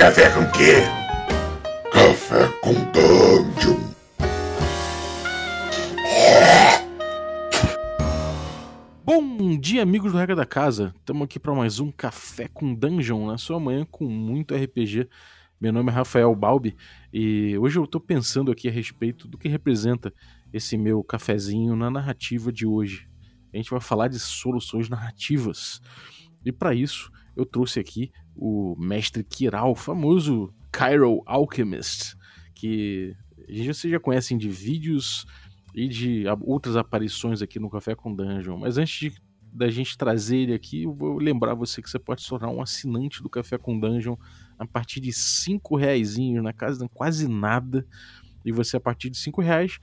Café com quê? Café com Dungeon. Bom dia, amigos do Regra da Casa. Estamos aqui para mais um Café com Dungeon na sua manhã com muito RPG. Meu nome é Rafael Balbi e hoje eu estou pensando aqui a respeito do que representa esse meu cafezinho na narrativa de hoje. A gente vai falar de soluções narrativas. E para isso, eu trouxe aqui o mestre Kiral, famoso Cairo Alchemist, que vocês já conhecem de vídeos e de outras aparições aqui no Café com Dungeon. Mas antes de, da gente trazer ele aqui, eu vou lembrar você que você pode se tornar um assinante do Café com Dungeon a partir de cinco reais na casa quase nada. E você, a partir de cinco reais,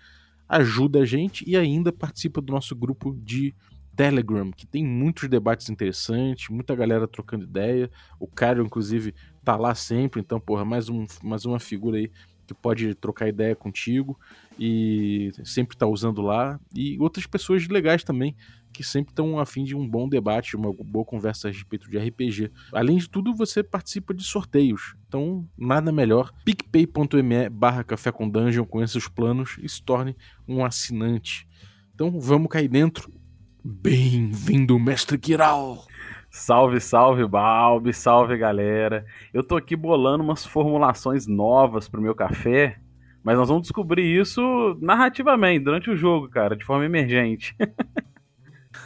ajuda a gente e ainda participa do nosso grupo de Telegram, que tem muitos debates interessantes, muita galera trocando ideia. O Caio, inclusive, tá lá sempre, então, porra, mais, um, mais uma figura aí que pode trocar ideia contigo e sempre tá usando lá. E outras pessoas legais também, que sempre estão a fim de um bom debate, uma boa conversa a respeito de RPG. Além de tudo, você participa de sorteios. Então, nada melhor. picpay.me barra café com dungeon, conheça os planos e se torne um assinante. Então, vamos cair dentro. Bem-vindo, mestre Kiral! Salve, salve, Balbi, salve, galera. Eu tô aqui bolando umas formulações novas pro meu café, mas nós vamos descobrir isso narrativamente, durante o jogo, cara, de forma emergente.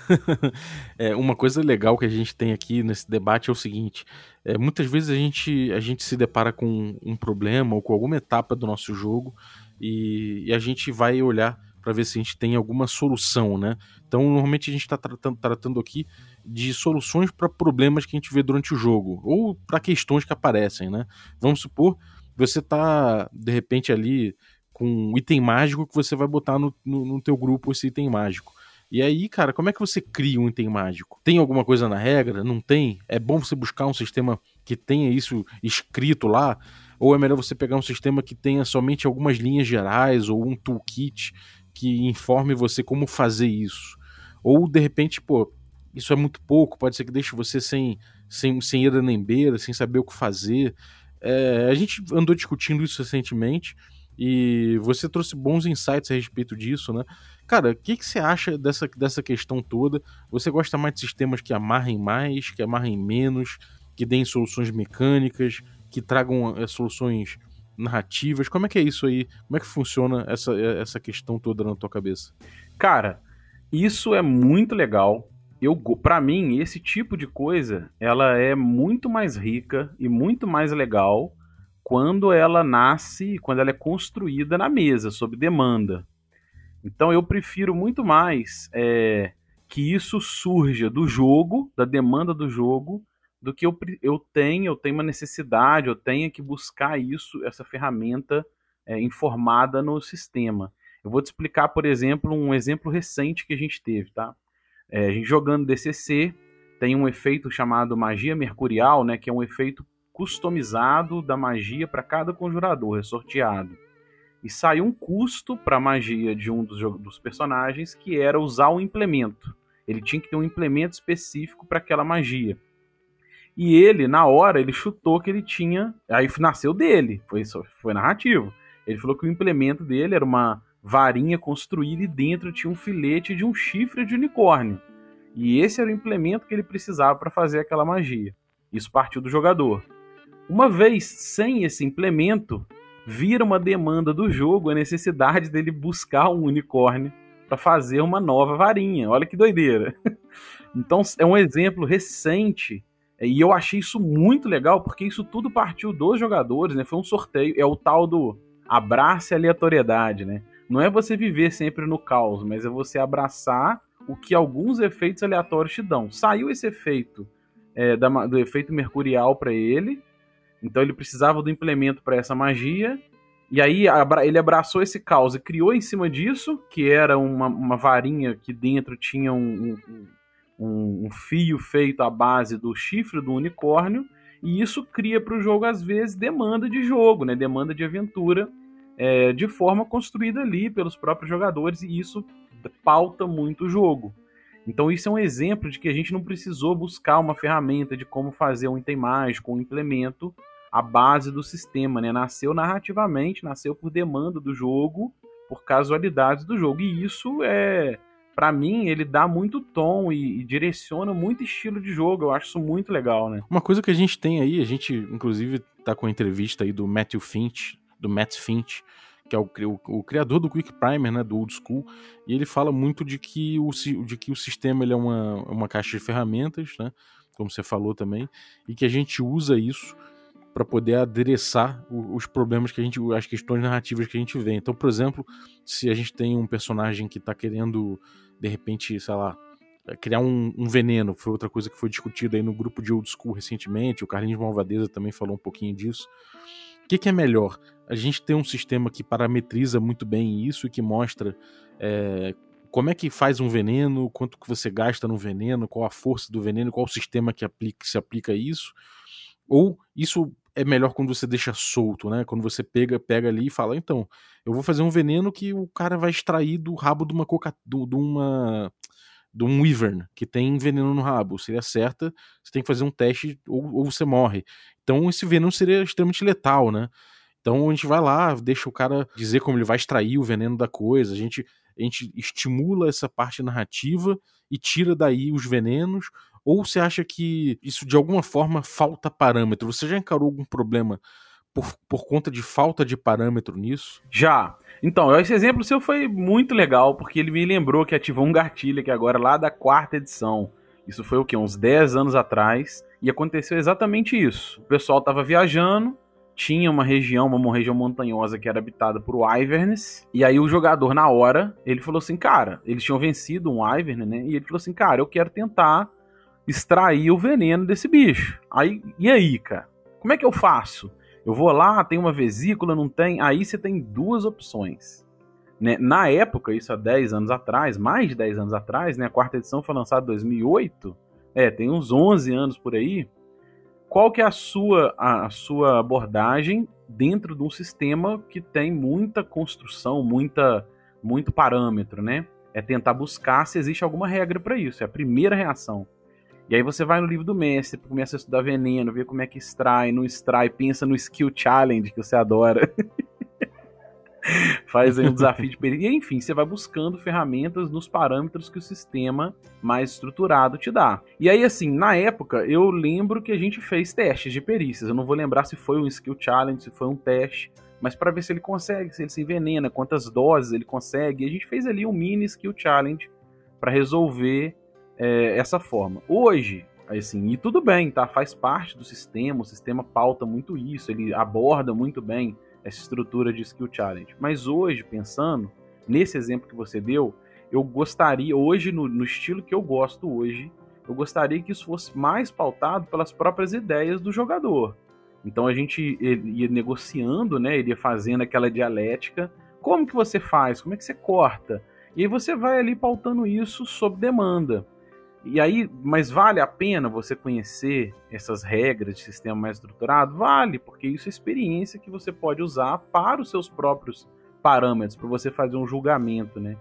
é, uma coisa legal que a gente tem aqui nesse debate é o seguinte: é, muitas vezes a gente, a gente se depara com um problema ou com alguma etapa do nosso jogo e, e a gente vai olhar para ver se a gente tem alguma solução, né? Então, normalmente a gente está tratando, tratando aqui de soluções para problemas que a gente vê durante o jogo ou para questões que aparecem, né? Vamos supor você está de repente ali com um item mágico que você vai botar no, no, no teu grupo esse item mágico. E aí, cara, como é que você cria um item mágico? Tem alguma coisa na regra? Não tem? É bom você buscar um sistema que tenha isso escrito lá? Ou é melhor você pegar um sistema que tenha somente algumas linhas gerais ou um toolkit que informe você como fazer isso. Ou de repente, pô, isso é muito pouco, pode ser que deixe você sem, sem, sem ira nem beira, sem saber o que fazer. É, a gente andou discutindo isso recentemente e você trouxe bons insights a respeito disso, né? Cara, o que, que você acha dessa, dessa questão toda? Você gosta mais de sistemas que amarrem mais, que amarrem menos, que deem soluções mecânicas, que tragam é, soluções narrativas? Como é que é isso aí? Como é que funciona essa, essa questão toda na tua cabeça? Cara, isso é muito legal. Eu, para mim, esse tipo de coisa, ela é muito mais rica e muito mais legal quando ela nasce, quando ela é construída na mesa, sob demanda. Então eu prefiro muito mais é, que isso surja do jogo, da demanda do jogo, do que eu, eu tenho, eu tenho uma necessidade, eu tenha que buscar isso, essa ferramenta é, informada no sistema. Eu vou te explicar, por exemplo, um exemplo recente que a gente teve, tá? É, a gente jogando DCC tem um efeito chamado magia mercurial, né? Que é um efeito customizado da magia para cada conjurador, é sorteado. E saiu um custo para a magia de um dos, dos personagens que era usar o um implemento. Ele tinha que ter um implemento específico para aquela magia. E ele, na hora, ele chutou que ele tinha. Aí nasceu dele, foi, foi narrativo. Ele falou que o implemento dele era uma varinha construída e dentro tinha um filete de um chifre de unicórnio. E esse era o implemento que ele precisava para fazer aquela magia. Isso partiu do jogador. Uma vez sem esse implemento, vira uma demanda do jogo a necessidade dele buscar um unicórnio para fazer uma nova varinha. Olha que doideira. Então é um exemplo recente e eu achei isso muito legal, porque isso tudo partiu dos jogadores, né? Foi um sorteio, é o tal do abrace aleatoriedade, né? Não é você viver sempre no caos, mas é você abraçar o que alguns efeitos aleatórios te dão. Saiu esse efeito é, da, do efeito mercurial para ele, então ele precisava do implemento para essa magia, e aí ele abraçou esse caos e criou em cima disso, que era uma, uma varinha que dentro tinha um, um um, fio feito à base do chifre do unicórnio, e isso cria para o jogo, às vezes, demanda de jogo, né? demanda de aventura, é, de forma construída ali pelos próprios jogadores, e isso pauta muito o jogo. Então, isso é um exemplo de que a gente não precisou buscar uma ferramenta de como fazer um item mágico, um implemento, a base do sistema, né? Nasceu narrativamente, nasceu por demanda do jogo, por casualidades do jogo. E isso é, para mim, ele dá muito tom e, e, direciona muito estilo de jogo. Eu acho isso muito legal, né? Uma coisa que a gente tem aí, a gente inclusive tá com a entrevista aí do Matthew Finch, do Matt Finch, que é o, o, o, criador do Quick Primer, né, do Old School, e ele fala muito de que o, de que o sistema ele é uma, uma caixa de ferramentas, né, como você falou também, e que a gente usa isso para poder adereçar os problemas que a gente, as questões narrativas que a gente vê. Então, por exemplo, se a gente tem um personagem que está querendo, de repente, sei lá, criar um, um, veneno, foi outra coisa que foi discutida aí no grupo de Old School recentemente, o Carlinhos Malvadeza também falou um pouquinho disso. Que, que é melhor? A gente tem um sistema que parametriza muito bem isso e que mostra é, como é que faz um veneno, quanto que você gasta no veneno, qual a força do veneno, qual o sistema que, aplica, que se aplica a isso. Ou isso é melhor quando você deixa solto, né? Quando você pega, pega ali e fala, então, eu vou fazer um veneno que o cara vai extrair do rabo de uma coca, de uma de um wyvern que tem veneno no rabo. Se ele acerta, você tem que fazer um teste ou, ou você morre. Então esse veneno seria extremamente letal, né? Então a gente vai lá, deixa o cara dizer como ele vai extrair o veneno da coisa. A gente, a gente estimula essa parte narrativa e tira daí os venenos ou você acha que isso de alguma forma falta parâmetro? Você já encarou algum problema por, por conta de falta de parâmetro nisso? Já. Então, esse exemplo seu foi muito legal, porque ele me lembrou que ativou um gatilho aqui agora lá da quarta edição. Isso foi o quê? Uns 10 anos atrás. E aconteceu exatamente isso. O pessoal estava viajando, tinha uma região, uma região montanhosa que era habitada por Wyverns. E aí o jogador, na hora, ele falou assim, cara, eles tinham vencido um Wyvern, né? E ele falou assim, cara, eu quero tentar extrair o veneno desse bicho. Aí, e aí, cara? Como é que eu faço? Eu vou lá, tem uma vesícula, não tem. Aí você tem duas opções. Né? Na época, isso há 10 anos atrás, mais de 10 anos atrás, né? a quarta edição foi lançada em 2008, é, tem uns 11 anos por aí. Qual que é a sua, a, a sua abordagem dentro de um sistema que tem muita construção, muita, muito parâmetro, né? É tentar buscar se existe alguma regra para isso. É a primeira reação. E aí você vai no livro do mestre, começa a estudar veneno, ver como é que extrai, não extrai, pensa no skill challenge que você adora. Faz aí um desafio de perícia. E enfim, você vai buscando ferramentas nos parâmetros que o sistema mais estruturado te dá. E aí, assim, na época, eu lembro que a gente fez testes de perícias. Eu não vou lembrar se foi um skill challenge, se foi um teste, mas para ver se ele consegue, se ele se envenena, quantas doses ele consegue. E a gente fez ali um mini skill challenge para resolver é, essa forma. Hoje, assim, e tudo bem, tá? Faz parte do sistema, o sistema pauta muito isso, ele aborda muito bem essa estrutura de skill challenge. Mas hoje, pensando nesse exemplo que você deu, eu gostaria, hoje, no, no estilo que eu gosto hoje, eu gostaria que isso fosse mais pautado pelas próprias ideias do jogador. Então a gente ia negociando, né? Iria fazendo aquela dialética. Como que você faz? Como é que você corta? E aí você vai ali pautando isso sob demanda. E aí, mas vale a pena você conhecer essas regras de sistema mais estruturado? Vale, porque isso é experiência que você pode usar para os seus próprios parâmetros, para você fazer um julgamento, né?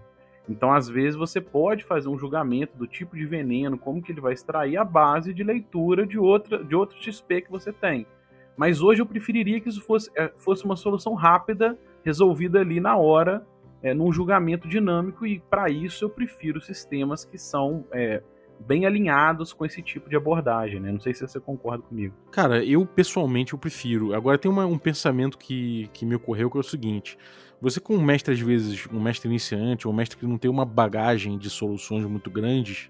Então, às vezes, você pode fazer um julgamento do tipo de veneno, como que ele vai extrair a base de leitura de, outra, de outro XP que você tem. Mas hoje eu preferiria que isso fosse, eh, fosse uma solução rápida, resolvida ali na hora, é, num julgamento dinâmico, e para isso eu prefiro sistemas que são é, bem alinhados com esse tipo de abordagem, né? Não sei se você concorda comigo. Cara, eu pessoalmente eu prefiro. Agora tem uma, um pensamento que, que me ocorreu que é o seguinte: você com um mestre às vezes, um mestre iniciante ou um mestre que não tem uma bagagem de soluções muito grandes,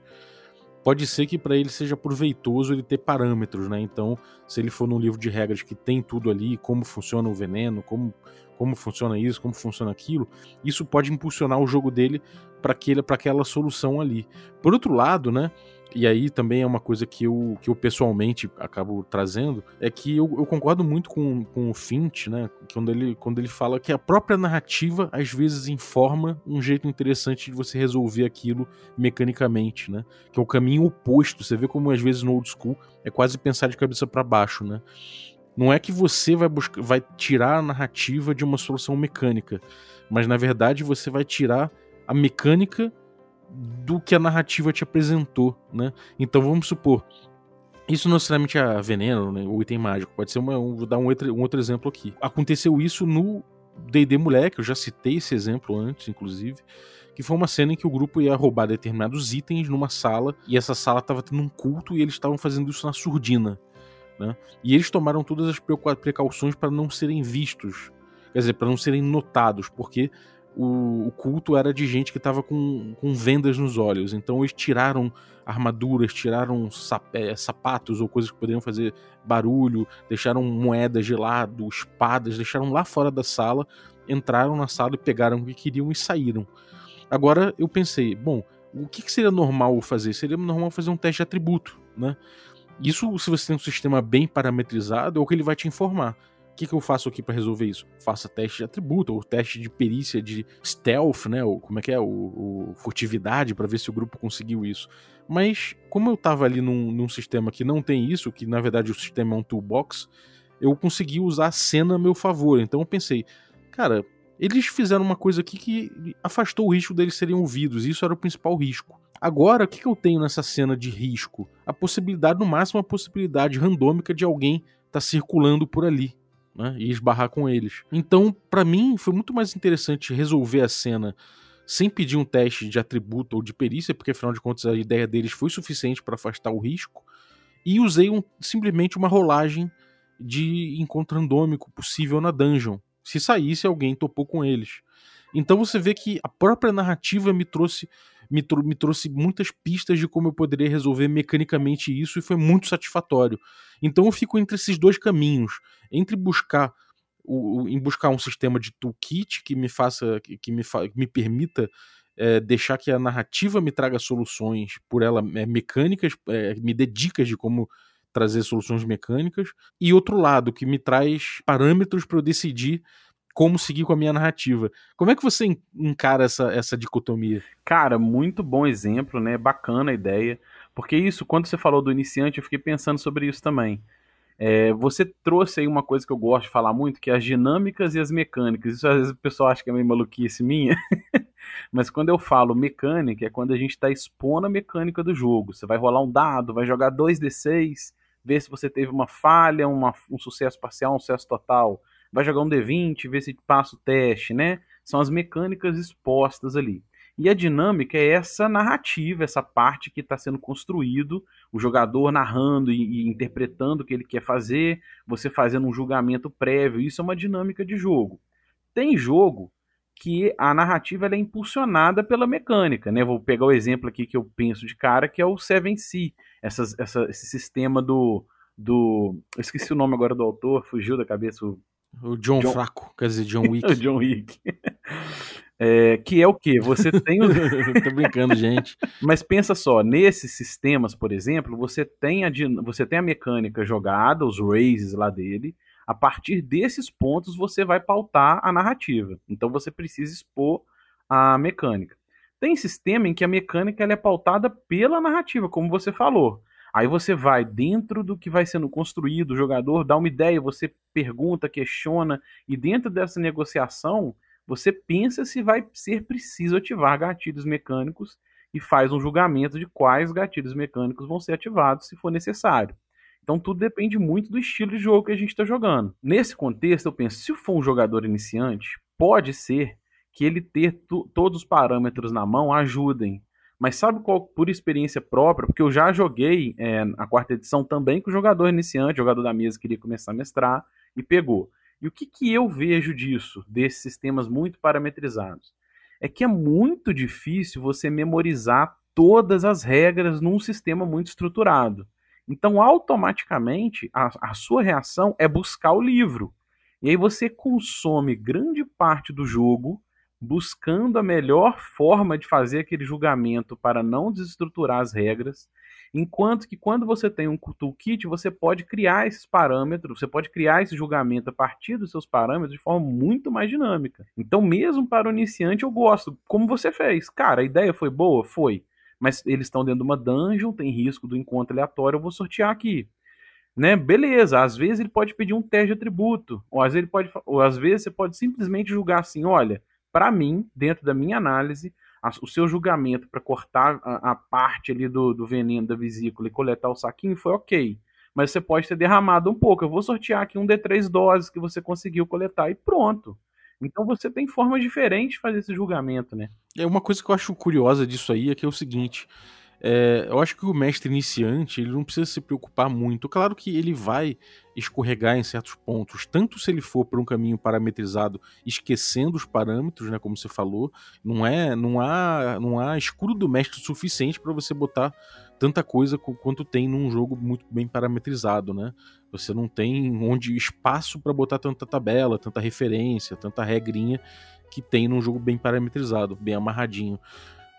pode ser que para ele seja proveitoso ele ter parâmetros, né? Então, se ele for num livro de regras que tem tudo ali, como funciona o veneno, como, como funciona isso, como funciona aquilo, isso pode impulsionar o jogo dele para aquela solução ali. Por outro lado, né? E aí também é uma coisa que eu, que eu pessoalmente acabo trazendo, é que eu, eu concordo muito com, com o Finch, né? Quando ele, quando ele fala que a própria narrativa às vezes informa um jeito interessante de você resolver aquilo mecanicamente, né? Que é o caminho oposto. Você vê como às vezes no old school é quase pensar de cabeça para baixo, né? Não é que você vai buscar, vai tirar a narrativa de uma solução mecânica, mas na verdade você vai tirar a mecânica do que a narrativa te apresentou, né? Então vamos supor, Isso não necessariamente é veneno, né, o item mágico, pode ser uma. Um, vou dar um outro, um outro exemplo aqui. Aconteceu isso no DD Moleque, eu já citei esse exemplo antes, inclusive, que foi uma cena em que o grupo ia roubar determinados itens numa sala e essa sala estava tendo um culto e eles estavam fazendo isso na surdina. Né? E eles tomaram todas as precauções para não serem vistos, quer dizer, para não serem notados, porque o, o culto era de gente que estava com, com vendas nos olhos. Então eles tiraram armaduras, tiraram sap, é, sapatos ou coisas que poderiam fazer barulho, deixaram moedas de lado, espadas, deixaram lá fora da sala, entraram na sala e pegaram o que queriam e saíram. Agora eu pensei, bom, o que, que seria normal fazer? Seria normal fazer um teste de atributo, né? Isso, se você tem um sistema bem parametrizado, é o que ele vai te informar. O que, que eu faço aqui para resolver isso? Faça teste de atributo, ou teste de perícia de stealth, né? Ou como é que é? O, o furtividade, para ver se o grupo conseguiu isso. Mas, como eu tava ali num, num, sistema que não tem isso, que na verdade o sistema é um toolbox, eu consegui usar a cena a meu favor. Então eu pensei, cara, eles fizeram uma coisa aqui que afastou o risco deles serem ouvidos, e isso era o principal risco. Agora, o que, que eu tenho nessa cena de risco? A possibilidade, no máximo, a possibilidade randômica de alguém estar tá circulando por ali. Né, e esbarrar com eles. Então, para mim, foi muito mais interessante resolver a cena sem pedir um teste de atributo ou de perícia, porque afinal de contas a ideia deles foi suficiente para afastar o risco, e usei um, simplesmente uma rolagem de encontro randômico possível na dungeon. Se saísse, alguém topou com eles. Então você vê que a própria narrativa me trouxe me, me, trouxe muitas pistas de como eu poderia resolver mecanicamente isso e foi muito satisfatório. Então eu fico entre esses dois caminhos, entre buscar o, em buscar um sistema de toolkit que me faça que, que me, fa me permita é, deixar que a narrativa me traga soluções por ela é, mecânicas, é, me dê dicas de como trazer soluções mecânicas, e outro lado que me traz parâmetros para eu decidir como seguir com a minha narrativa. Como é que você encara essa, essa dicotomia? Cara, muito bom exemplo, né? Bacana a ideia. Porque isso, quando você falou do iniciante, eu fiquei pensando sobre isso também. É, você trouxe aí uma coisa que eu gosto de falar muito, que é as dinâmicas e as mecânicas. Isso às vezes o pessoal acha que é meio maluquice minha, mas quando eu falo mecânica, é quando a gente está expondo a mecânica do jogo. Você vai rolar um dado, vai jogar 2d6, ver se você teve uma falha, uma, um sucesso parcial, um sucesso total vai jogar um D20, ver se passa o teste, né? São as mecânicas expostas ali. E a dinâmica é essa narrativa, essa parte que está sendo construído, o jogador narrando e, e, interpretando o que ele quer fazer, você fazendo um julgamento prévio. Isso é uma dinâmica de jogo. Tem jogo que a narrativa é impulsionada pela mecânica, né? Vou pegar o exemplo aqui que eu penso de cara, que é o 7C, essa, essa, esse sistema do, do. Eu esqueci o nome agora do autor, fugiu da cabeça o o John, John... Fraco, quer dizer, John Wick. o John Wick. É, que é o que? Você tem. O... Tô brincando, gente. Mas pensa só, nesses sistemas, por exemplo, você tem a, você tem a mecânica jogada, os raises lá dele. A partir desses pontos, você vai pautar a narrativa. Então você precisa expor a mecânica. Tem sistema em que a mecânica ela é pautada pela narrativa, como você falou. Aí você vai dentro do que vai sendo construído, o jogador dá uma ideia, você pergunta, questiona, e dentro dessa negociação, você pensa se vai ser preciso ativar gatilhos mecânicos e faz um julgamento de quais gatilhos mecânicos vão ser ativados se for necessário. Então tudo depende muito do estilo de jogo que a gente está jogando. Nesse contexto, eu penso, se for um jogador iniciante, pode ser que ele ter todos os parâmetros na mão ajudem mas sabe qual, por experiência própria, porque eu já joguei é, a quarta edição também com o jogador iniciante, jogador da mesa que queria começar a mestrar e pegou. E o que, que eu vejo disso, desses sistemas muito parametrizados? É que é muito difícil você memorizar todas as regras num sistema muito estruturado. Então, automaticamente, a, a sua reação é buscar o livro. E aí você consome grande parte do jogo buscando a melhor forma de fazer aquele julgamento para não desestruturar as regras, enquanto que quando você tem um toolkit, você pode criar esses parâmetros, você pode criar esse julgamento a partir dos seus parâmetros de forma muito mais dinâmica. Então, mesmo para o iniciante, eu gosto, como você fez. Cara, a ideia foi boa? Foi. Mas eles estão dentro de uma dungeon, tem risco do encontro aleatório, eu vou sortear aqui. Né? Beleza, às vezes ele pode pedir um teste de atributo, ou às vezes, ele pode, ou às vezes você pode simplesmente julgar assim, olha, para mim, dentro da minha análise, a, o seu julgamento para cortar a, a, parte ali do, do veneno da vesícula e coletar o saquinho foi ok. Mas você pode ter derramado um pouco. Eu vou sortear aqui um D3 doses que você conseguiu coletar e pronto. Então você tem formas diferentes de fazer esse julgamento, né? É uma coisa que eu acho curiosa disso aí é que é o seguinte. É, eu acho que o mestre iniciante ele não precisa se preocupar muito. Claro que ele vai escorregar em certos pontos, tanto se ele for por um caminho parametrizado, esquecendo os parâmetros, né, como você falou, não é, não há, não há escudo do mestre suficiente para você botar tanta coisa quanto tem num jogo muito bem parametrizado, né? Você não tem onde espaço para botar tanta tabela, tanta referência, tanta regrinha que tem num jogo bem parametrizado, bem amarradinho.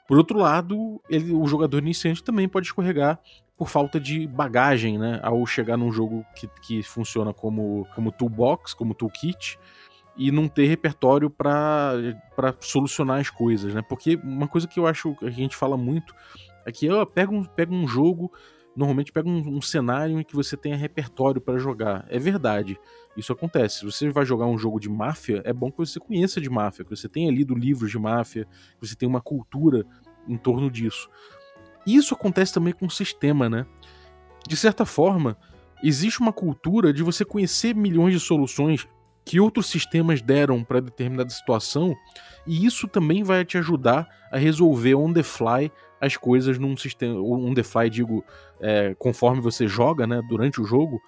Por outro lado, ele, o jogador iniciante também pode escorregar por falta de bagagem, né? Ao chegar num jogo que, que funciona como, como toolbox, como toolkit, e não ter repertório para solucionar as coisas, né? Porque uma coisa que eu acho que a gente fala muito é que eu pego um, pego um jogo, normalmente pega um, um, cenário em que você tenha repertório para jogar. É verdade, isso acontece. Se você vai jogar um jogo de máfia, é bom que você conheça de máfia, que você tenha lido livros de máfia, que você tenha uma cultura em torno disso. Isso acontece também com o sistema, né? De certa forma, existe uma cultura de você conhecer milhões de soluções que outros sistemas deram para determinada situação, e isso também vai te ajudar a resolver on the fly as coisas num sistema. The fly, digo, é, conforme você joga, né? Durante o jogo,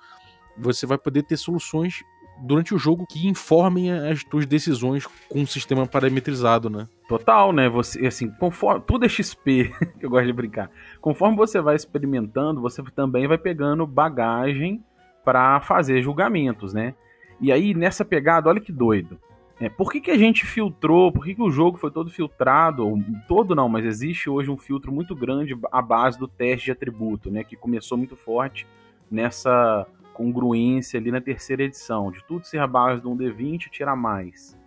você vai poder ter soluções durante o jogo que informem as tuas decisões com um sistema parametrizado, né? Total, né? Você, assim, conforme tudo é XP, que eu gosto de brincar. Conforme você vai experimentando, você também vai pegando bagagem para fazer julgamentos, né? E aí nessa pegada, olha que doido. É, por que, que a gente filtrou? Por que, que o jogo foi todo filtrado? Ou, todo não, mas existe hoje um filtro muito grande à base do teste de atributo, né? Que começou muito forte nessa congruência ali na terceira edição, de tudo ser a base de um D20 tirar mais.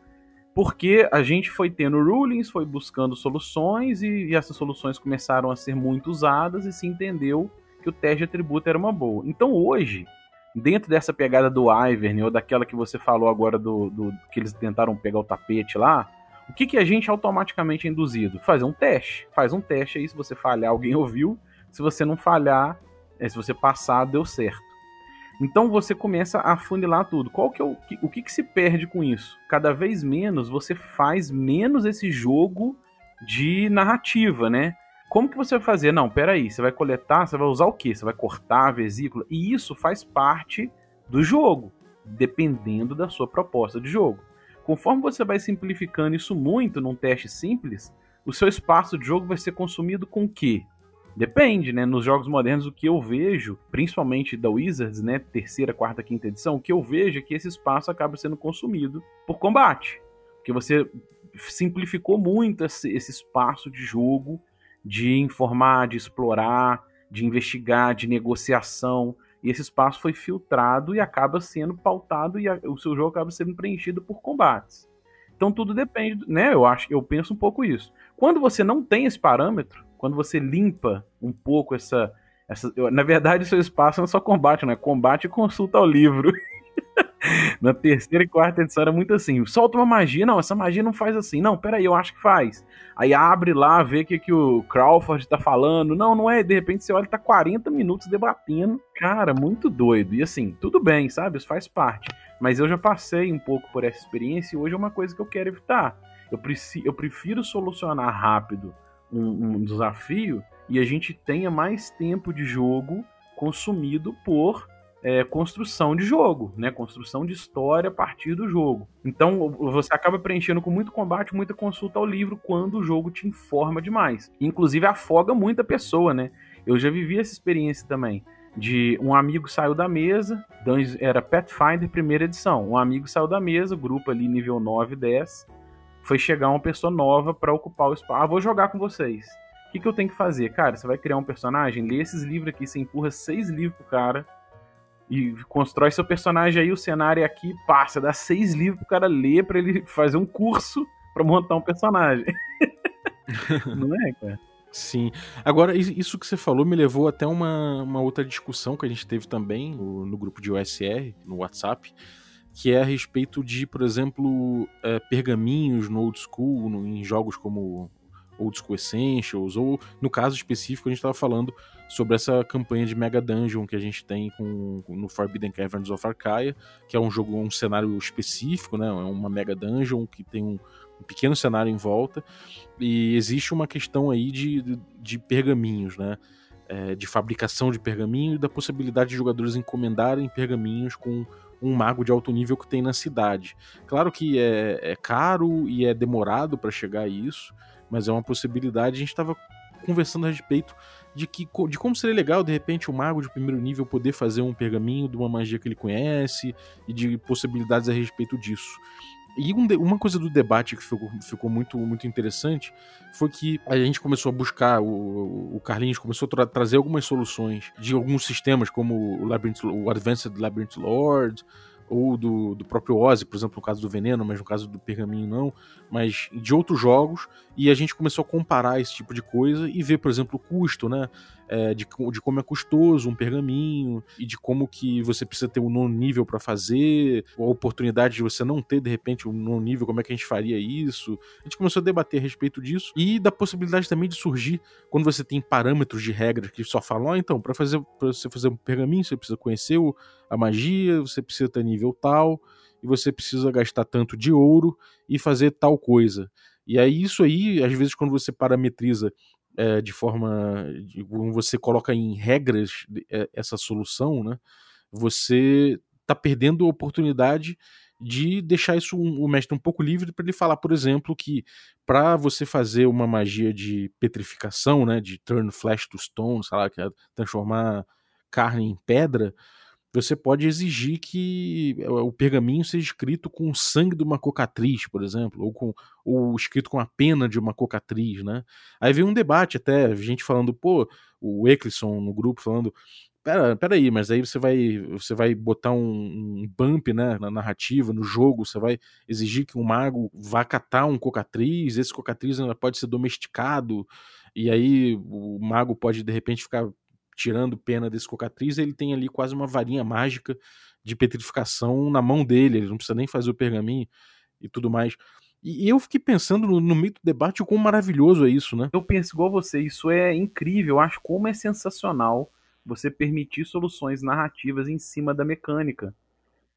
Porque a gente foi tendo rulings, foi buscando soluções e, e essas soluções começaram a ser muito usadas e se entendeu que o teste de atributo era uma boa. Então hoje, dentro dessa pegada do Ivern ou daquela que você falou agora do, do que eles tentaram pegar o tapete lá, o que, que a gente automaticamente é induzido? Fazer um teste. Faz um teste aí, se você falhar, alguém ouviu. Se você não falhar, é, se você passar, deu certo. Então você começa a funilar tudo. Qual que é o, o que, que se perde com isso? Cada vez menos você faz menos esse jogo de narrativa, né? Como que você vai fazer? Não, peraí, você vai coletar, você vai usar o quê? Você vai cortar a vesícula? E isso faz parte do jogo, dependendo da sua proposta de jogo. Conforme você vai simplificando isso muito num teste simples, o seu espaço de jogo vai ser consumido com o quê? Depende, né? Nos jogos modernos, o que eu vejo, principalmente da Wizards, né? Terceira, quarta, quinta edição, o que eu vejo é que esse espaço acaba sendo consumido por combate. Porque você simplificou muito esse, esse espaço de jogo, de informar, de explorar, de investigar, de negociação. E esse espaço foi filtrado e acaba sendo pautado e a, o seu jogo acaba sendo preenchido por combates. Então tudo depende, né? Eu acho, eu penso um pouco isso. Quando você não tem esse parâmetro, quando você limpa um pouco essa. essa na verdade, seu espaço não é só combate, não é combate e consulta ao livro. na terceira e quarta edição era muito assim: solta uma magia, não, essa magia não faz assim, não, peraí, eu acho que faz. Aí abre lá, vê o que, que o Crawford tá falando, não, não é, de repente você olha, tá 40 minutos debatendo, cara, muito doido. E assim, tudo bem, sabe, isso faz parte. Mas eu já passei um pouco por essa experiência e hoje é uma coisa que eu quero evitar. Eu, preci eu prefiro solucionar rápido um, um desafio e a gente tenha mais tempo de jogo consumido por é, construção de jogo, né? Construção de história a partir do jogo. Então você acaba preenchendo com muito combate, muita consulta ao livro quando o jogo te informa demais. Inclusive afoga muita pessoa, né? Eu já vivi essa experiência também. De um amigo saiu da mesa, era Pathfinder primeira edição. Um amigo saiu da mesa, grupo ali nível 9, 10 foi chegar uma pessoa nova para ocupar o espaço. Ah, vou jogar com vocês. O que, que eu tenho que fazer? Cara, você vai criar um personagem, lê esses livros aqui, você empurra seis livros pro cara e constrói seu personagem aí, o cenário é aqui, passa, dá seis livros pro cara ler para ele fazer um curso para montar um personagem. Não é, cara? Sim. Agora, isso que você falou me levou até uma, uma outra discussão que a gente teve também no, no grupo de OSR, no WhatsApp, que é a respeito de, por exemplo, é, pergaminhos no old school, no, em jogos como Old School Essentials, ou no caso específico a gente estava falando sobre essa campanha de Mega Dungeon que a gente tem com, no Forbidden Caverns of Arcaia, que é um jogo, um cenário específico, né? É uma Mega Dungeon que tem um, um pequeno cenário em volta, e existe uma questão aí de, de pergaminhos, né? É, de fabricação de pergaminho e da possibilidade de jogadores encomendarem pergaminhos com um mago de alto nível que tem na cidade. Claro que é, é caro e é demorado para chegar a isso, mas é uma possibilidade. A gente estava conversando a respeito de, que, de como seria legal, de repente, o mago de primeiro nível poder fazer um pergaminho de uma magia que ele conhece e de possibilidades a respeito disso. E um uma coisa do debate que ficou, ficou, muito, muito interessante foi que a gente começou a buscar, o, o Carlinhos começou a tra trazer algumas soluções de alguns sistemas, como o, Labyrinth, o Advanced Labyrinth Lord, ou do, do próprio Ozzy, por exemplo, no caso do Veneno, mas no caso do Pergaminho não, mas de outros jogos, e a gente começou a comparar esse tipo de coisa e ver, por exemplo, o custo, né? É, de, de como é custoso um pergaminho e de como que você precisa ter um nono nível para fazer, a oportunidade de você não ter de repente um nono nível, como é que a gente faria isso? A gente começou a debater a respeito disso e da possibilidade também de surgir quando você tem parâmetros de regras que só falam, ah, então, para fazer pra você fazer um pergaminho, você precisa conhecer o, a magia, você precisa ter nível tal e você precisa gastar tanto de ouro e fazer tal coisa. E aí, isso aí, às vezes, quando você parametriza é, de forma. De, você coloca em regras é, essa solução, né? Você está perdendo a oportunidade de deixar isso um, o mestre um pouco livre para ele falar, por exemplo, que para você fazer uma magia de petrificação, né, de turn flesh to stone, sei lá, que é transformar carne em pedra, você pode exigir que o pergaminho seja escrito com o sangue de uma cocatriz, por exemplo, ou, com, ou escrito com a pena de uma cocatriz, né? Aí vem um debate até, gente falando, pô, o Eccleston no grupo falando, pera, pera aí, mas aí você vai, você vai botar um, um, bump, né, na narrativa, no jogo, você vai exigir que um mago vá catar um cocatriz, esse cocatriz pode ser domesticado, e aí o mago pode de repente ficar tirando pena desse cocatriz, ele tem ali quase uma varinha mágica de petrificação na mão dele, ele não precisa nem fazer o pergaminho e tudo mais. E eu fiquei pensando no, no meio do debate o quão maravilhoso é isso, né? Eu penso igual você, isso é incrível, eu acho como é sensacional você permitir soluções narrativas em cima da mecânica.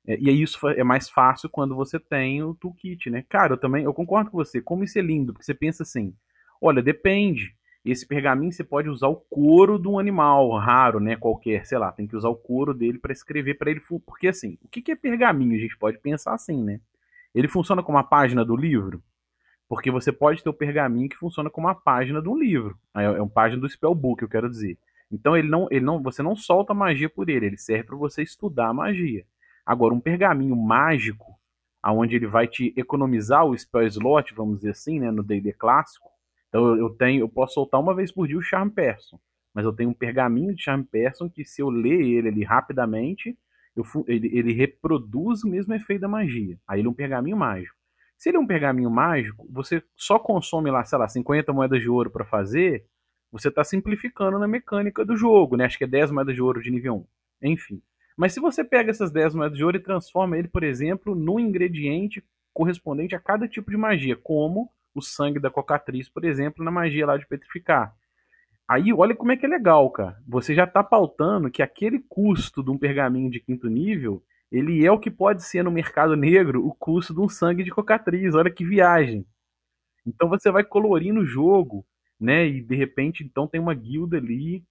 É, e isso é mais fácil quando você tem o toolkit, né? Cara, eu também eu concordo com você, como isso é lindo, porque você pensa assim, olha, depende. Esse pergaminho você pode usar o couro de um animal raro, né? Qualquer, sei lá, tem que usar o couro dele para escrever para ele. Porque assim, o que é pergaminho? A gente pode pensar assim, né? Ele funciona como a página do livro? Porque você pode ter o pergaminho que funciona como a página de um livro. É, é uma página do spellbook, eu quero dizer. Então ele não, ele não, você não solta magia por ele, ele serve para você estudar a magia. Agora, um pergaminho mágico, aonde ele vai te economizar o spell slot, vamos dizer assim, né, no D&D clássico, então eu tenho, eu posso soltar uma vez por dia o Charm Person, mas eu tenho um pergaminho de Charm Person que se eu ler ele ali rapidamente, eu, ele, ele reproduz o mesmo efeito da magia. Aí ele é um pergaminho mágico. Se ele é um pergaminho mágico, você só consome lá, sei lá, 50 moedas de ouro para fazer, você está simplificando na mecânica do jogo, né? Acho que é 10 moedas de ouro de nível 1. Enfim. Mas se você pega essas 10 moedas de ouro e transforma ele, por exemplo, num ingrediente correspondente a cada tipo de magia, como o sangue da cocatriz, por exemplo, na magia lá de petrificar. Aí, olha como é que é legal, cara. Você já está pautando que aquele custo de um pergaminho de quinto nível, ele é o que pode ser no mercado negro o custo de um sangue de cocatriz. Olha que viagem. Então você vai colorindo o jogo, né? E de repente, então tem uma guilda ali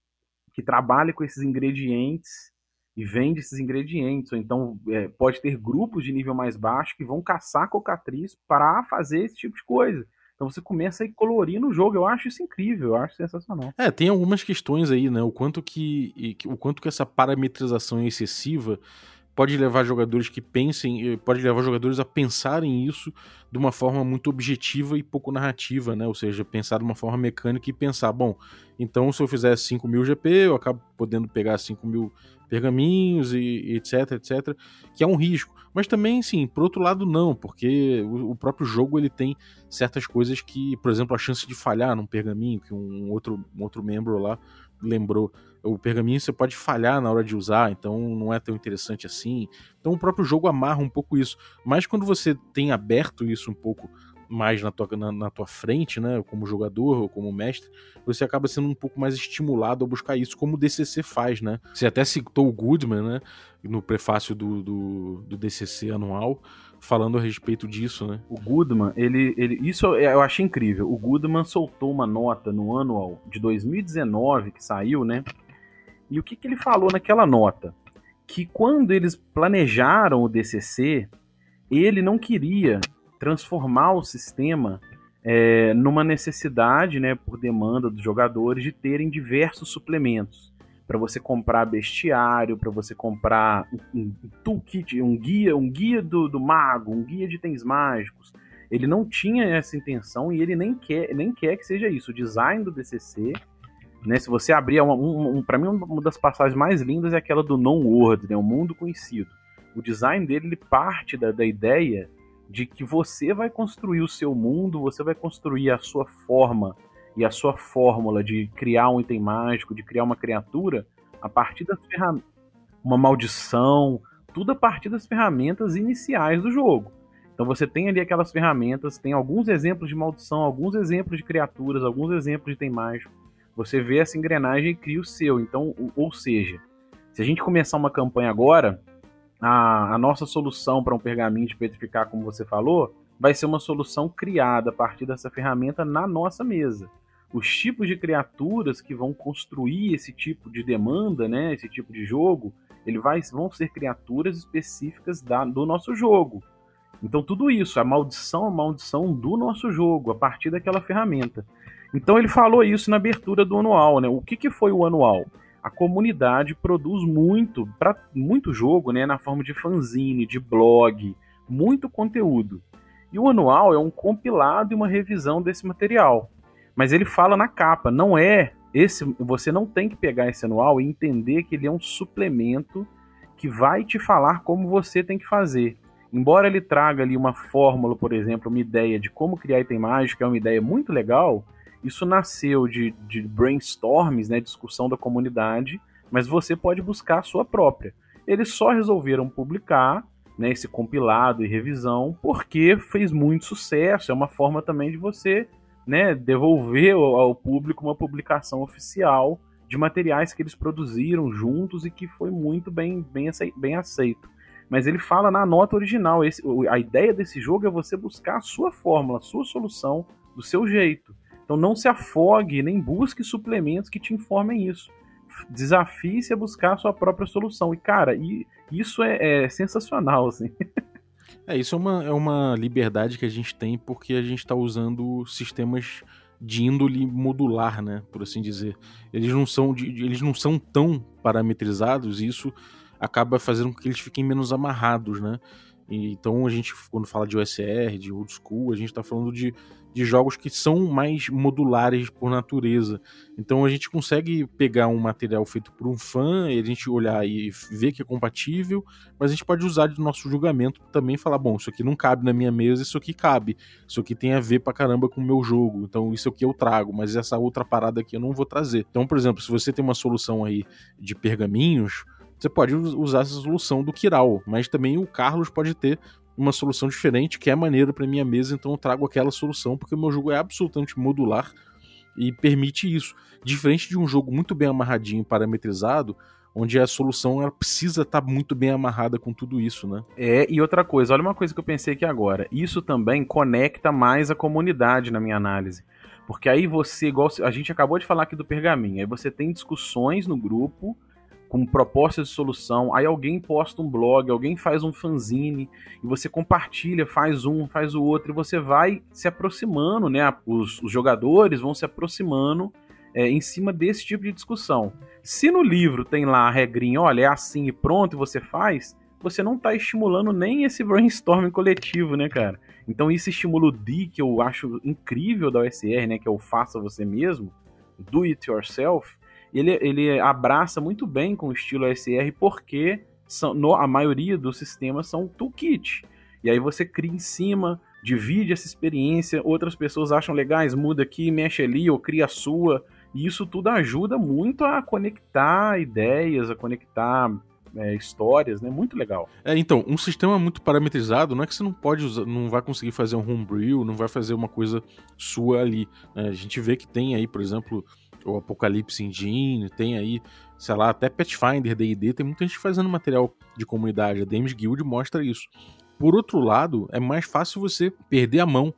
que trabalha com esses ingredientes e vende esses ingredientes. Ou então é, pode ter grupos de nível mais baixo que vão caçar cocatriz para fazer esse tipo de coisa. Então você começa a ir colorindo o jogo. Eu acho isso incrível, eu acho sensacional. É, tem algumas questões aí, né? O quanto que, o quanto que essa parametrização é excessiva pode levar jogadores que pensem, eh, pode levar jogadores a pensarem isso de uma forma muito objetiva e pouco narrativa, né? Ou seja, pensar de uma forma mecânica e pensar, bom, então se eu fizer 5 mil GP, eu acabo podendo pegar 5 mil pergaminhos e, etc, etc, que é um risco. Mas também, sim, por outro lado, não, porque o, próprio jogo ele tem certas coisas que, por exemplo, a chance de falhar num pergaminho, que um outro, um outro membro lá lembrou, o pergaminho você pode falhar na hora de usar, então não é tão interessante assim. Então o próprio jogo amarra um pouco isso. Mas quando você tem aberto isso um pouco mais na tua, na, na, tua frente, né, como jogador ou como mestre, você acaba sendo um pouco mais estimulado a buscar isso, como o DCC faz, né? Você até citou o Goodman, né, no prefácio do, do, do DCC anual, falando a respeito disso, né? O Goodman, ele, ele, isso eu achei incrível. O Goodman soltou uma nota no anual de 2019 que saiu, né? E o que, que ele falou naquela nota? Que quando eles planejaram o DCC, ele não queria transformar o sistema é, numa necessidade, né, por demanda dos jogadores, de terem diversos suplementos para você comprar bestiário, para você comprar um, um, toolkit, um guia, um guia do, do mago, um guia de itens mágicos. Ele não tinha essa intenção e ele nem quer, nem quer que seja isso. O design do DCC, né, se você abrir, uma, um, um para mim uma das passagens mais lindas é aquela do Non World, né, o mundo conhecido. O design dele ele parte da, da ideia de que você vai construir o seu mundo, você vai construir a sua forma e a sua fórmula de criar um item mágico, de criar uma criatura, a partir das ferramentas. Uma maldição, tudo a partir das ferramentas iniciais do jogo. Então você tem ali aquelas ferramentas, tem alguns exemplos de maldição, alguns exemplos de criaturas, alguns exemplos de item mágico. Você vê essa engrenagem e cria o seu. Então, ou seja, se a gente começar uma campanha agora, a, a nossa solução para um pergaminho de petrificar, como você falou, vai ser uma solução criada a partir dessa ferramenta na nossa mesa os tipos de criaturas que vão construir esse tipo de demanda, né, esse tipo de jogo, ele vai, vão ser criaturas específicas da, do nosso jogo. Então tudo isso, a maldição, a maldição do nosso jogo, a partir daquela ferramenta. Então ele falou isso na abertura do anual, né? O que, que foi o anual? A comunidade produz muito, para muito jogo, né, na forma de fanzine, de blog, muito conteúdo. E o anual é um compilado e uma revisão desse material. Mas ele fala na capa, não é esse, você não tem que pegar esse anual e entender que ele é um suplemento que vai te falar como você tem que fazer. Embora ele traga ali uma fórmula, por exemplo, uma ideia de como criar item mágico, é uma ideia muito legal, isso nasceu de, de brainstorms, né, discussão da comunidade, mas você pode buscar a sua própria. Eles só resolveram publicar né, esse compilado e revisão porque fez muito sucesso, é uma forma também de você né, devolver ao público uma publicação oficial de materiais que eles produziram juntos e que foi muito bem, bem, bem aceito. Mas ele fala na nota original, esse, a ideia desse jogo é você buscar a sua fórmula, a sua solução, do seu jeito. Então não se afogue, nem busque suplementos que te informem isso. Desafie-se a buscar a sua própria solução. E, cara, e, isso é, é sensacional, assim. É, isso é uma, é uma liberdade que a gente tem porque a gente está usando sistemas de índole modular, né, por assim dizer. Eles não são, de, eles não são tão parametrizados e isso acaba fazendo com que eles fiquem menos amarrados, né? Então a gente, quando fala de OSR, de old school, a gente está falando de de jogos que são mais modulares por natureza. Então a gente consegue pegar um material feito por um fã, e a gente olhar e ver que é compatível, mas a gente pode usar de nosso julgamento também falar, bom, isso aqui não cabe na minha mesa, isso aqui cabe. Isso aqui tem a ver pra caramba com o meu jogo. Então isso aqui eu trago, mas essa outra parada aqui eu não vou trazer. Então, por exemplo, se você tem uma solução aí de pergaminhos, você pode usar essa solução do Kiral, mas também o Carlos pode ter uma solução diferente que é maneira para minha mesa, então eu trago aquela solução porque o meu jogo é absolutamente modular e permite isso. Diferente de um jogo muito bem amarradinho, parametrizado, onde a solução ela precisa estar tá muito bem amarrada com tudo isso, né? É, e outra coisa, olha uma coisa que eu pensei aqui agora. Isso também conecta mais a comunidade na minha análise. Porque aí você, igual a gente acabou de falar aqui do pergaminho, aí você tem discussões no grupo com propostas de solução, aí alguém posta um blog, alguém faz um fanzine, e você compartilha, faz um, faz o outro, e você vai se aproximando, né? Os, os jogadores vão se aproximando é, em cima desse tipo de discussão. Se no livro tem lá a regrinha, olha, é assim e pronto, e você faz, você não está estimulando nem esse brainstorming coletivo, né, cara? Então isso estimula o D, que eu acho incrível da OSR, né, que é o faça você mesmo, do it yourself, ele, ele abraça muito bem com o estilo SR porque são, no, a maioria dos sistemas são toolkit. E aí você cria em cima, divide essa experiência, outras pessoas acham legais, muda aqui, mexe ali, ou cria a sua. E isso tudo ajuda muito a conectar ideias, a conectar é, histórias, né? Muito legal. É, então, um sistema muito parametrizado não é que você não pode usar, não vai conseguir fazer um homebrew, não vai fazer uma coisa sua ali. Né? A gente vê que tem aí, por exemplo, o Apocalypse Engine, tem aí, sei lá, até Pathfinder, D&D, tem muita gente fazendo material de comunidade. A Dames Guild mostra isso. Por outro lado, é mais fácil você perder a mão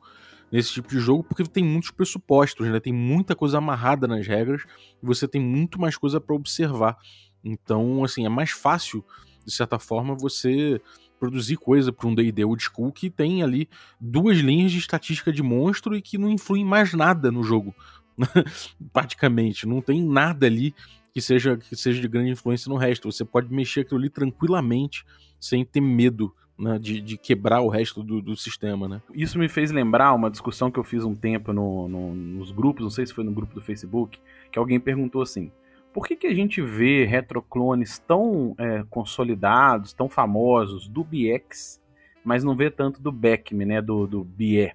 nesse tipo de jogo porque tem muitos pressupostos, né? Tem muita coisa amarrada nas regras e você tem muito mais coisa para observar. Então, assim, é mais fácil, de certa forma, você produzir coisa para um D&D old school que tem ali duas linhas de estatística de monstro e que não influem mais nada no jogo. Praticamente, não tem nada ali que seja que seja de grande influência no resto. Você pode mexer aquilo ali tranquilamente sem ter medo né, de, de, quebrar o resto do, do, sistema, né? Isso me fez lembrar uma discussão que eu fiz um tempo no, no, nos grupos, não sei se foi no grupo do Facebook, que alguém perguntou assim: por que, que a gente vê retroclones tão é, consolidados, tão famosos do BX, mas não vê tanto do Beckme, né, do, do BE,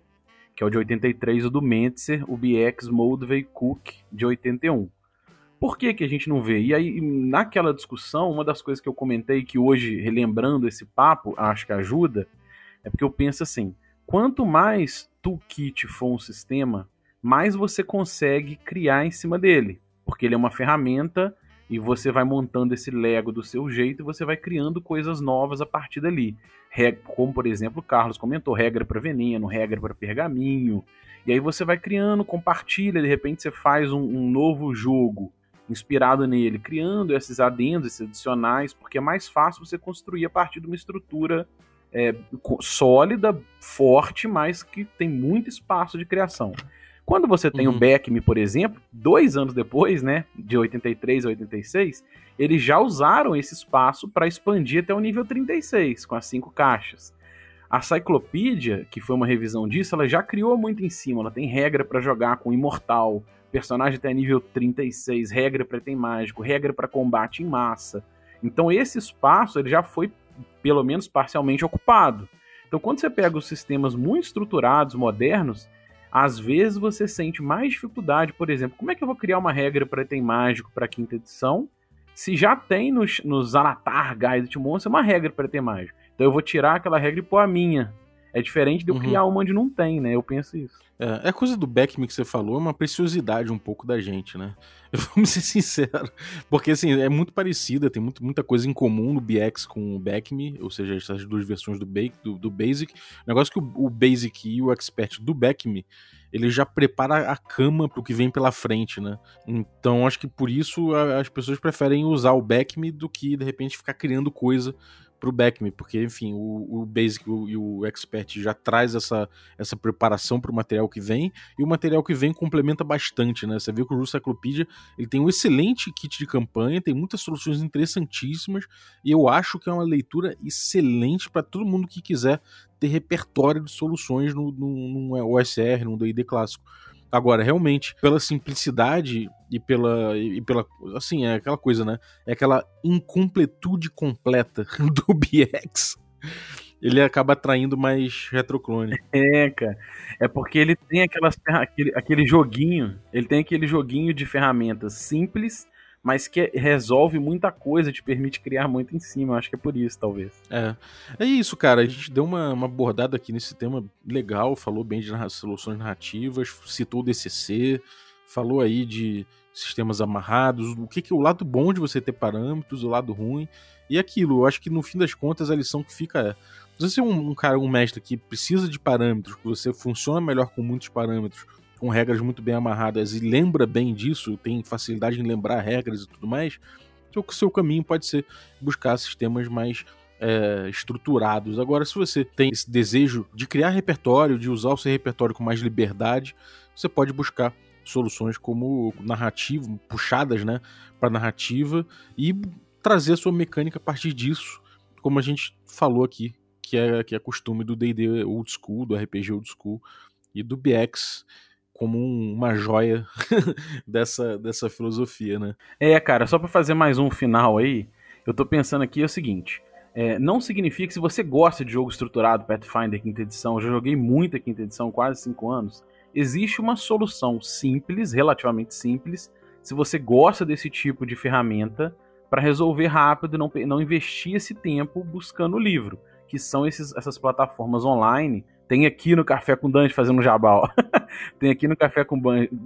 que é o de 83, o do Mentzer, o BX Moldvay Cook de 81. Por que, que a gente não vê? E aí, naquela discussão, uma das coisas que eu comentei que hoje, relembrando esse papo, acho que ajuda, é porque eu penso assim: quanto mais toolkit for um sistema, mais você consegue criar em cima dele. Porque ele é uma ferramenta e você vai montando esse Lego do seu jeito e você vai criando coisas novas a partir dali. Como, por exemplo, o Carlos comentou, regra para veneno, regra para pergaminho. E aí você vai criando, compartilha, de repente você faz um, um novo jogo inspirado nele, criando esses adendos, esses adicionais, porque é mais fácil você construir a partir de uma estrutura é, sólida, forte, mas que tem muito espaço de criação. Quando você tem uhum. o Beckme, por exemplo, dois anos depois, né, de 83 a 86, eles já usaram esse espaço para expandir até o nível 36, com as cinco caixas. A Cyclopedia, que foi uma revisão disso, ela já criou muito em cima. Ela tem regra para jogar com Imortal, personagem até nível 36, regra para item mágico, regra para combate em massa. Então esse espaço ele já foi pelo menos parcialmente ocupado. Então quando você pega os sistemas muito estruturados, modernos, às vezes você sente mais dificuldade, por exemplo, como é que eu vou criar uma regra para item mágico para quinta edição, se já tem nos, nos Anatar Guide de Monstro uma regra para item mágico. Então eu vou tirar aquela regra e pôr a minha. É diferente de eu uhum. criar uma onde não tem, né? Eu penso isso. É, é coisa do Beckman que você falou, é uma preciosidade um pouco da gente, né? Vamos ser sinceros. Porque, assim, é muito parecida, tem muito, muita coisa em comum no BX com o Beckme, ou seja, essas duas versões do, ba do, do Basic. O negócio é que o, o, Basic e o Expert do Beckme, ele já prepara a cama pro que vem pela frente, né? Então, acho que por isso a, as pessoas preferem usar o Beckme do que, de repente, ficar criando coisa pro Beckme, porque, enfim, o, o Basic e o Expert já traz essa, essa preparação pro material que vem, e o material que vem complementa bastante, né? Você vê que o Cyclopedia ele tem um excelente kit de campanha, tem muitas soluções interessantíssimas, e eu acho que é uma leitura excelente para todo mundo que quiser ter repertório de soluções no, no, no OSR, no D&D clássico. Agora, realmente, pela simplicidade e pela, e pela. Assim, é aquela coisa, né? É aquela incompletude completa do BX. Ele acaba atraindo mais retroclone. É, cara. É porque ele tem aquelas, aquele, aquele joguinho. Ele tem aquele joguinho de ferramentas simples mas que resolve muita coisa, te permite criar muito em cima. Acho que é por isso, talvez. É. É isso, cara. A gente deu uma, uma abordada aqui nesse tema legal, falou bem de soluções narrativas, citou o DCC, falou aí de sistemas amarrados, o que, que é o lado bom de você ter parâmetros, o lado ruim. E aquilo, eu acho que no fim das contas a lição que fica é. Se você é um, um cara, um mestre que precisa de parâmetros, que você funciona melhor com muitos parâmetros, com regras muito bem amarradas e lembra bem disso, tem facilidade em lembrar regras e tudo mais, o seu caminho pode ser buscar sistemas mais é, estruturados. Agora, se você tem esse desejo de criar repertório, de usar o seu repertório com mais liberdade, você pode buscar soluções como narrativa, puxadas né, para narrativa e trazer a sua mecânica a partir disso, como a gente falou aqui, que é, que é costume do D&D Old School, do RPG Old School e do BX como um, uma joia dessa, dessa filosofia, né? É, cara, só para fazer mais um final aí, eu tô pensando aqui é o seguinte. É, não significa que se você gosta de jogo estruturado, Pathfinder quinta edição, eu já joguei muita quinta edição, quase cinco anos, existe uma solução simples, relativamente simples, se você gosta desse tipo de ferramenta, para resolver rápido e não, não investir esse tempo buscando o livro, que são esses, essas plataformas online. Tem aqui no Café com Dungeon fazendo jabal. Tem aqui no Café com,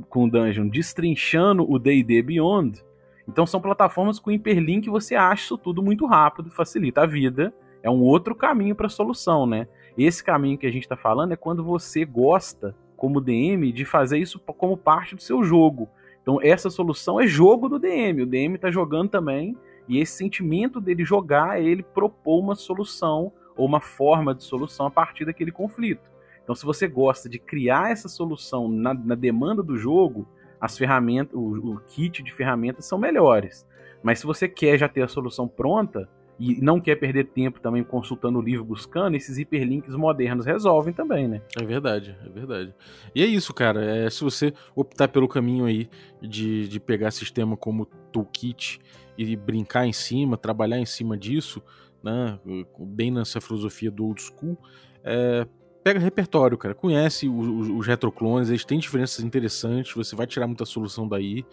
com Dungeon destrinchando o D&D Beyond. Então são plataformas com hiperlink você acha isso tudo muito rápido, facilita a vida. É um outro caminho para solução, né? Esse caminho que a gente está falando é quando você gosta, como DM, de fazer isso como parte do seu jogo. Então essa solução é jogo do DM. O DM está jogando também e esse sentimento dele jogar ele propor uma solução ou uma forma de solução a partir daquele conflito. Então se você gosta de criar essa solução na, na demanda do jogo, as ferramentas, o, o kit de ferramentas são melhores. Mas se você quer já ter a solução pronta, e não quer perder tempo também consultando o livro, buscando, esses hiperlinks modernos resolvem também, né? É verdade, é verdade. E é isso, cara. É, se você optar pelo caminho aí de, de pegar sistema como Toolkit e brincar em cima, trabalhar em cima disso, né, bem nessa filosofia do old school, é, pega repertório, cara. Conhece os, os retroclones, eles têm diferenças interessantes, você vai tirar muita solução daí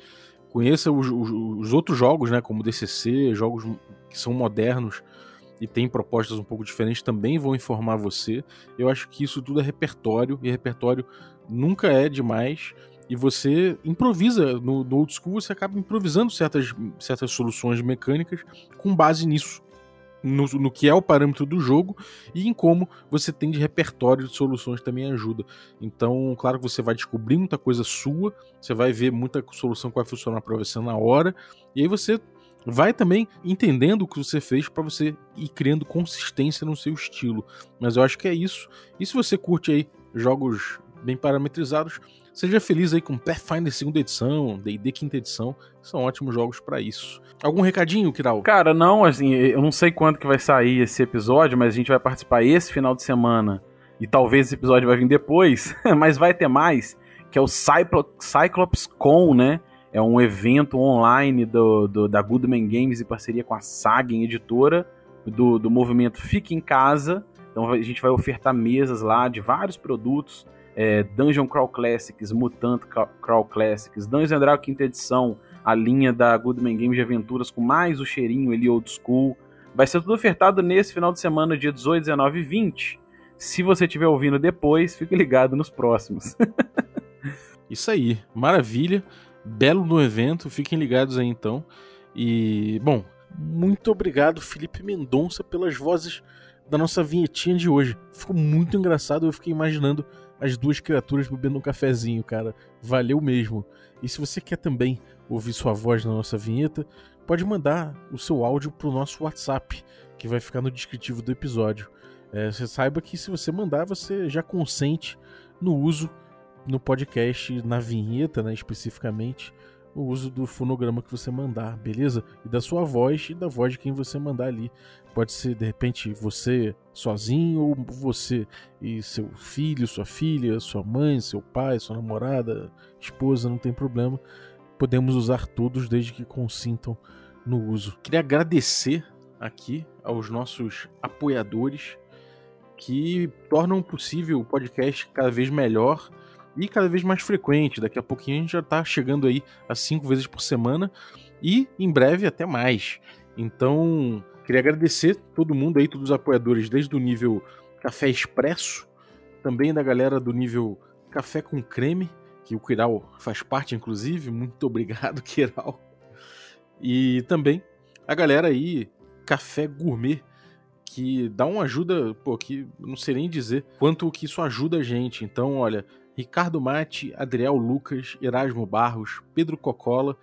conheça os, os, os, outros jogos, né, como DCC, jogos que são modernos e têm propostas um pouco diferentes, também vão informar você. Eu acho que isso tudo é repertório, e repertório nunca é demais. E você improvisa no, no old school, você acaba improvisando certas, certas soluções mecânicas com base nisso no, no, que é o parâmetro do jogo e em como você tem de repertório de soluções também ajuda. Então, claro que você vai descobrir muita coisa sua, você vai ver muita solução que vai funcionar para você na hora, e aí você vai também entendendo o que você fez para você ir criando consistência no seu estilo. Mas eu acho que é isso. E se você curte aí jogos bem parametrizados, Seja feliz aí com Pathfinder segunda edição, D&D quinta edição, são ótimos jogos para isso. Algum recadinho, Kiral? Cara, não, assim, eu não sei quando que vai sair esse episódio, mas a gente vai participar esse final de semana e talvez esse episódio vai vir depois, mas vai ter mais, que é o Cyclops Con, né? É um evento online do, do, da Goodman Games em parceria com a Sagen Editora, do, do movimento Fique em Casa. Então a gente vai ofertar mesas lá de vários produtos é, Dungeon Crawl Classics, Mutant Crawl Classics, Dungeon Dragon quinta edição, a linha da Goodman Games de aventuras com mais o cheirinho ali old school. Vai ser tudo ofertado nesse final de semana, dia 18, 19 e 20. Se você estiver ouvindo depois, fique ligado nos próximos. Isso aí, maravilha. Belo no evento, fiquem ligados aí então. E, bom, muito obrigado, Felipe Mendonça, pelas vozes da nossa vinhetinha de hoje. Ficou muito engraçado, eu fiquei imaginando as duas criaturas bebendo um cafezinho, cara. Valeu mesmo. E se você quer também ouvir sua voz na nossa vinheta, pode mandar o seu áudio pro nosso WhatsApp, que vai ficar no descritivo do episódio. É, você saiba que se você mandar, você já consente no uso no podcast, na vinheta, né, especificamente, o uso do fonograma que você mandar, beleza? E da sua voz e da voz de quem você mandar ali. Pode ser de repente você sozinho ou você e seu filho, sua filha, sua mãe, seu pai, sua namorada, esposa, não tem problema. Podemos usar todos desde que consintam no uso. Queria agradecer aqui aos nossos apoiadores que tornam possível o podcast cada vez melhor e cada vez mais frequente. Daqui a pouquinho a gente já está chegando aí a cinco vezes por semana e em breve até mais. Então, queria agradecer todo mundo aí, todos os apoiadores, desde o nível Café Expresso, também da galera do nível Café com Creme, que o Kiral faz parte, inclusive. Muito obrigado, Kiral. E também a galera aí, Café Gourmet, que dá uma ajuda, pô, que não sei nem dizer quanto que isso ajuda a gente. Então, olha, Ricardo Mate, Adriel Lucas, Erasmo Barros, Pedro Cocola,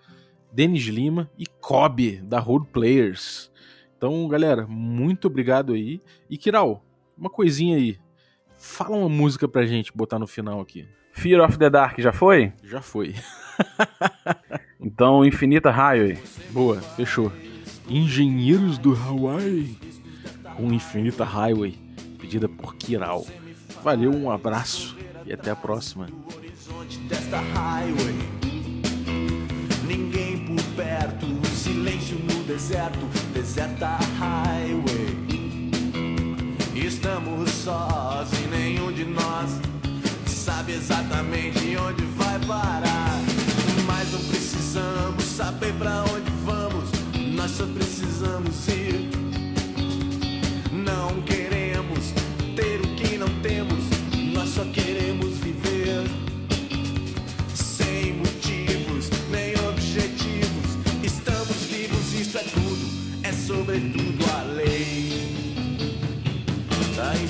Denis Lima e Kobe, da Road Players. Então, galera, muito obrigado aí. E Kiral, uma coisinha aí. Fala uma música pra gente botar no final aqui. Fear of the Dark já foi? Já foi. então, Infinita Highway. Boa, fechou. Engenheiros do Hawaii com Infinita Highway, pedida por Kiral. Valeu, um abraço e até a próxima. Ninguém por perto, silêncio no deserto, deserta highway. Estamos sós e nenhum de nós sabe exatamente onde vai parar. Mas não precisamos saber pra onde vamos. Nós só precisamos ir. Não queremos sobretudo a lei. Da